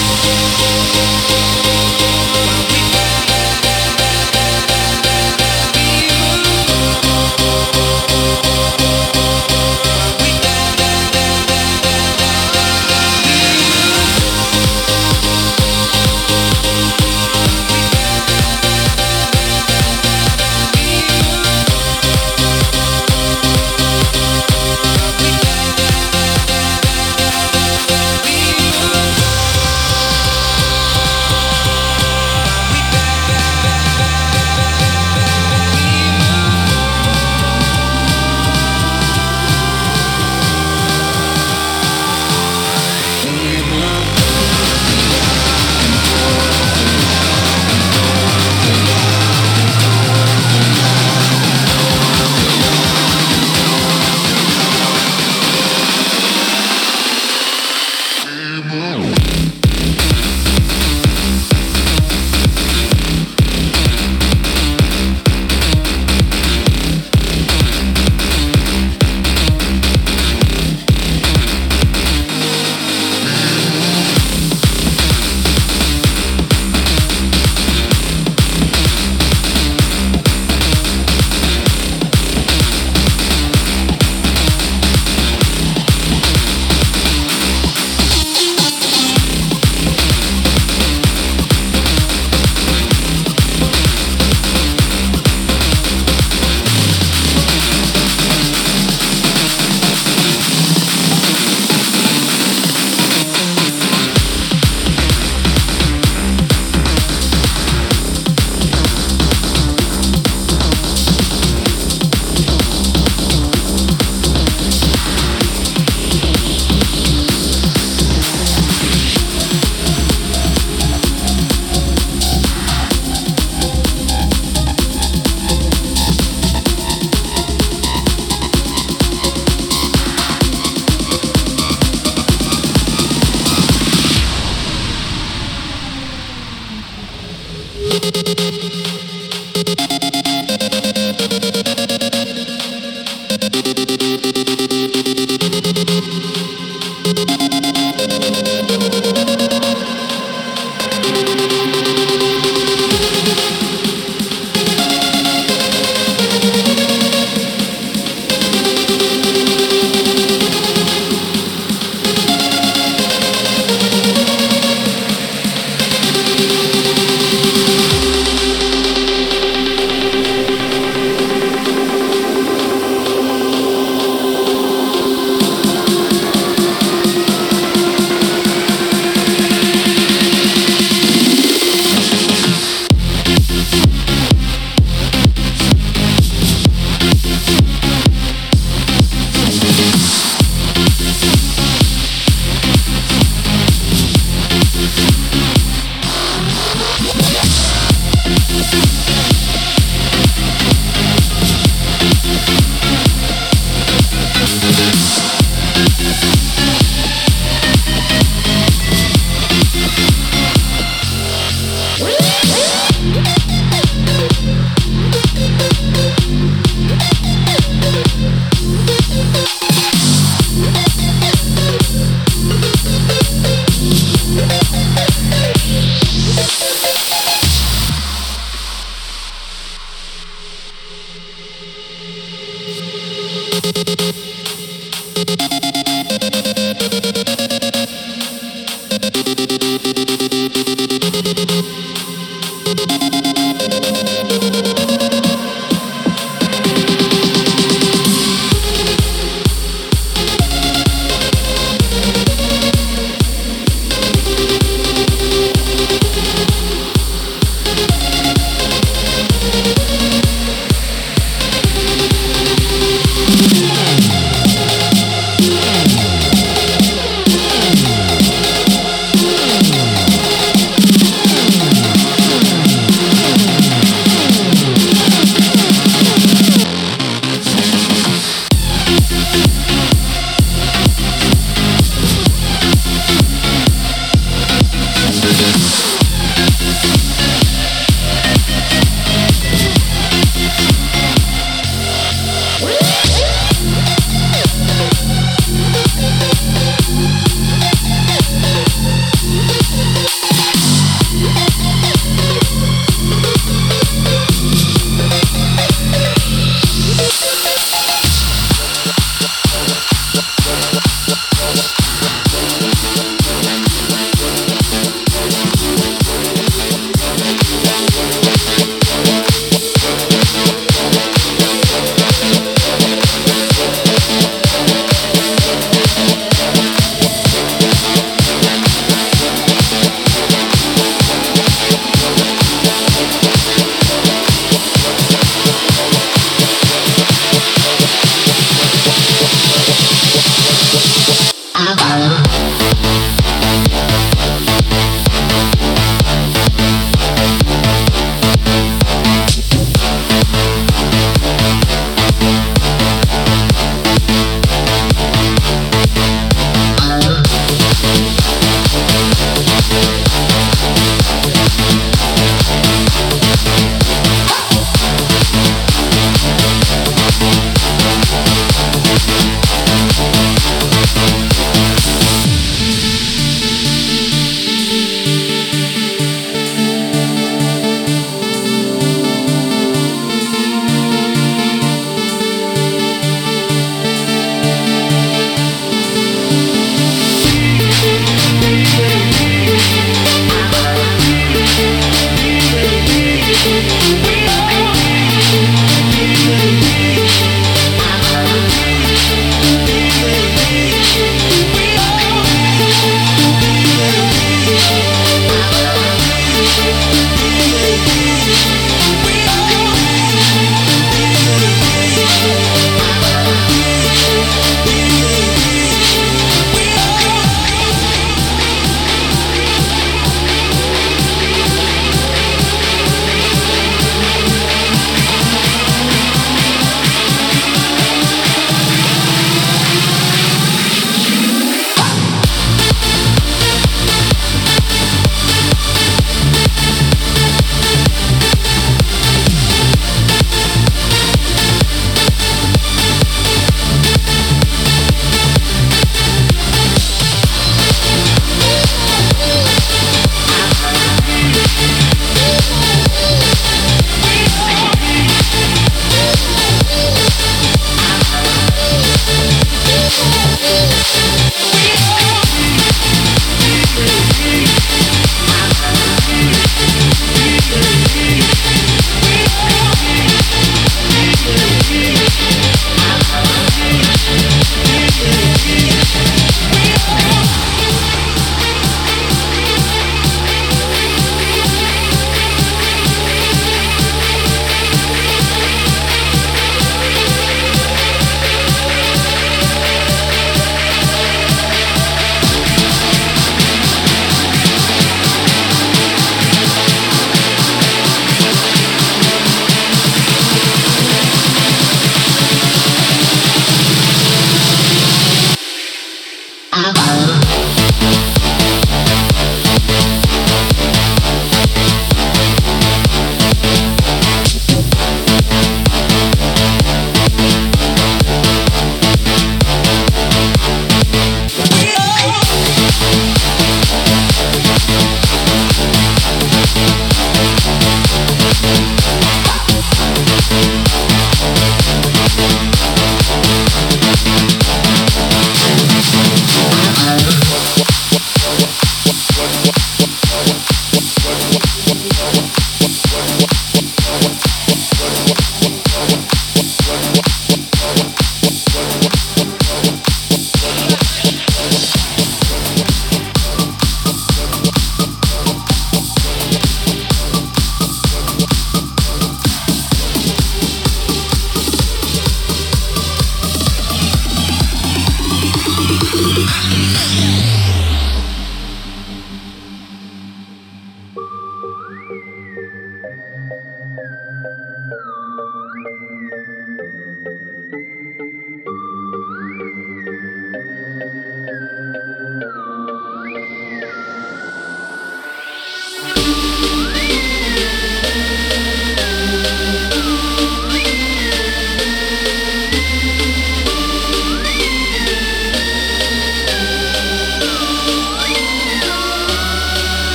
Thank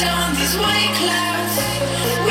down these white clouds.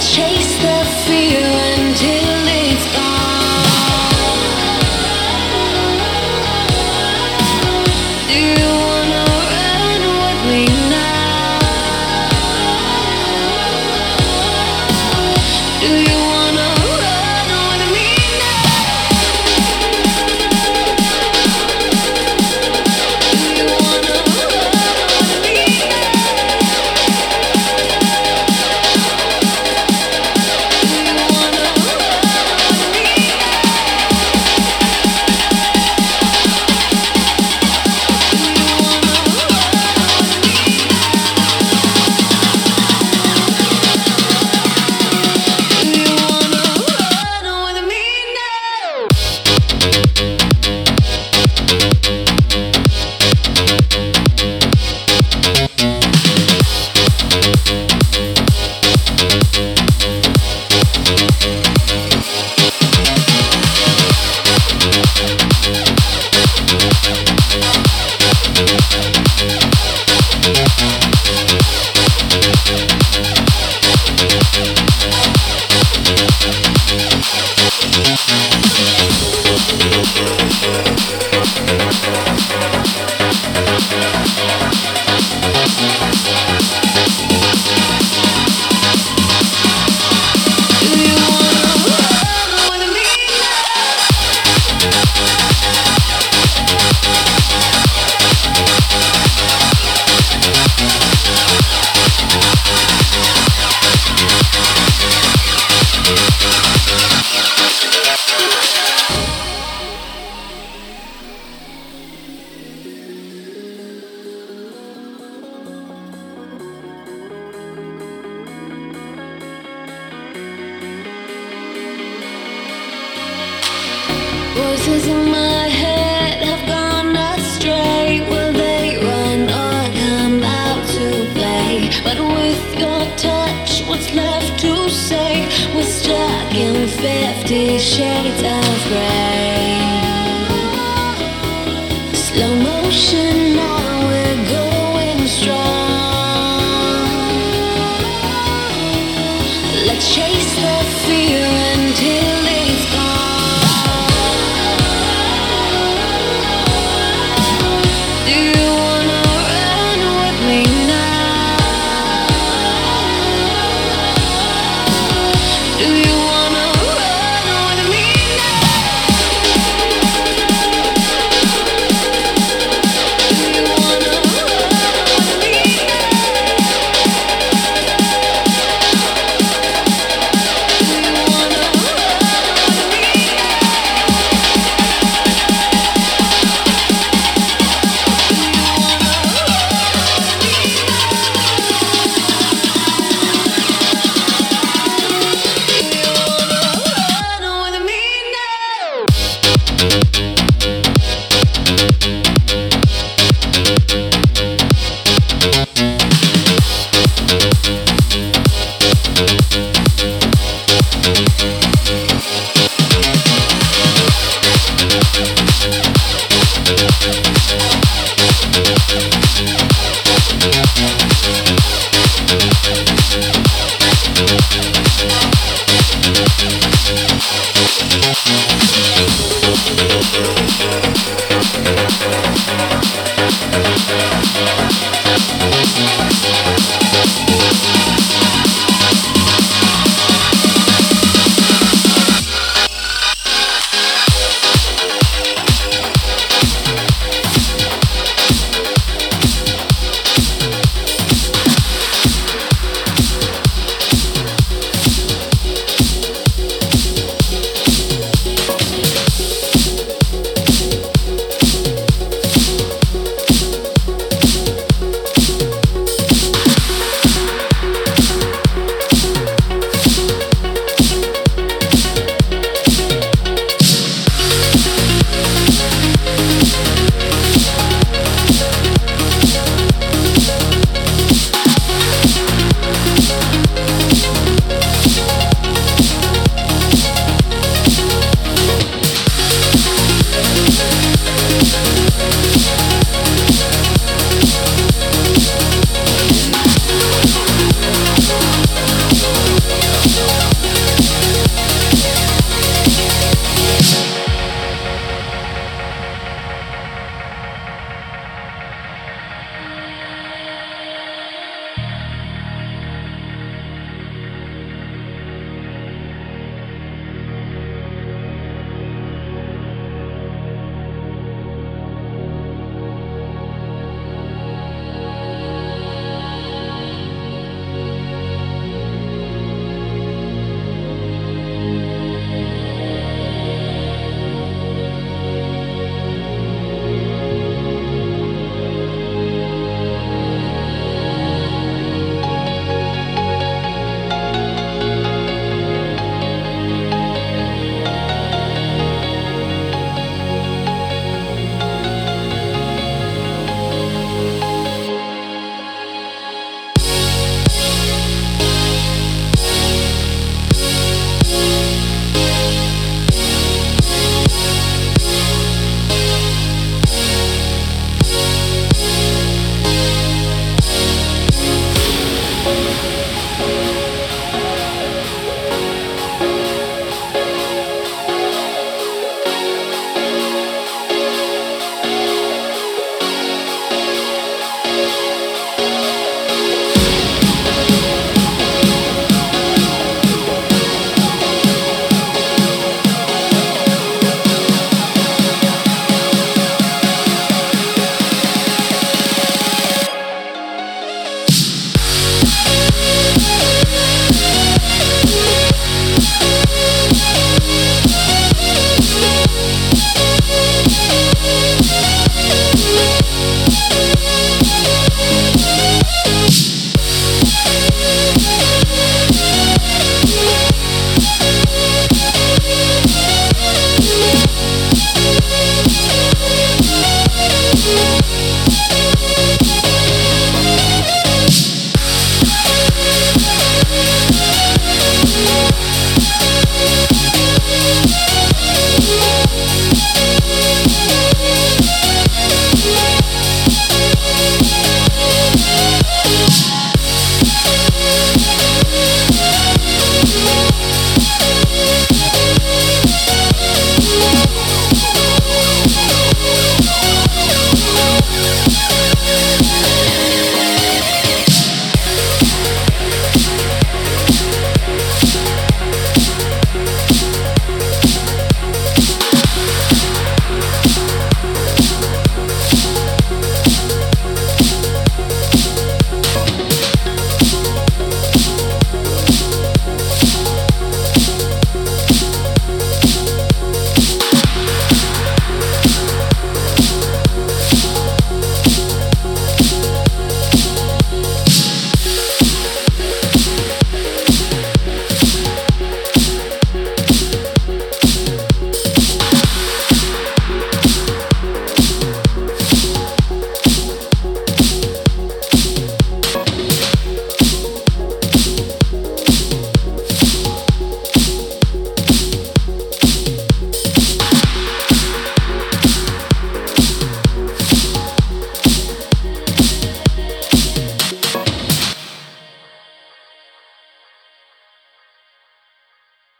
Chase the fear until chase the fear until Thank you.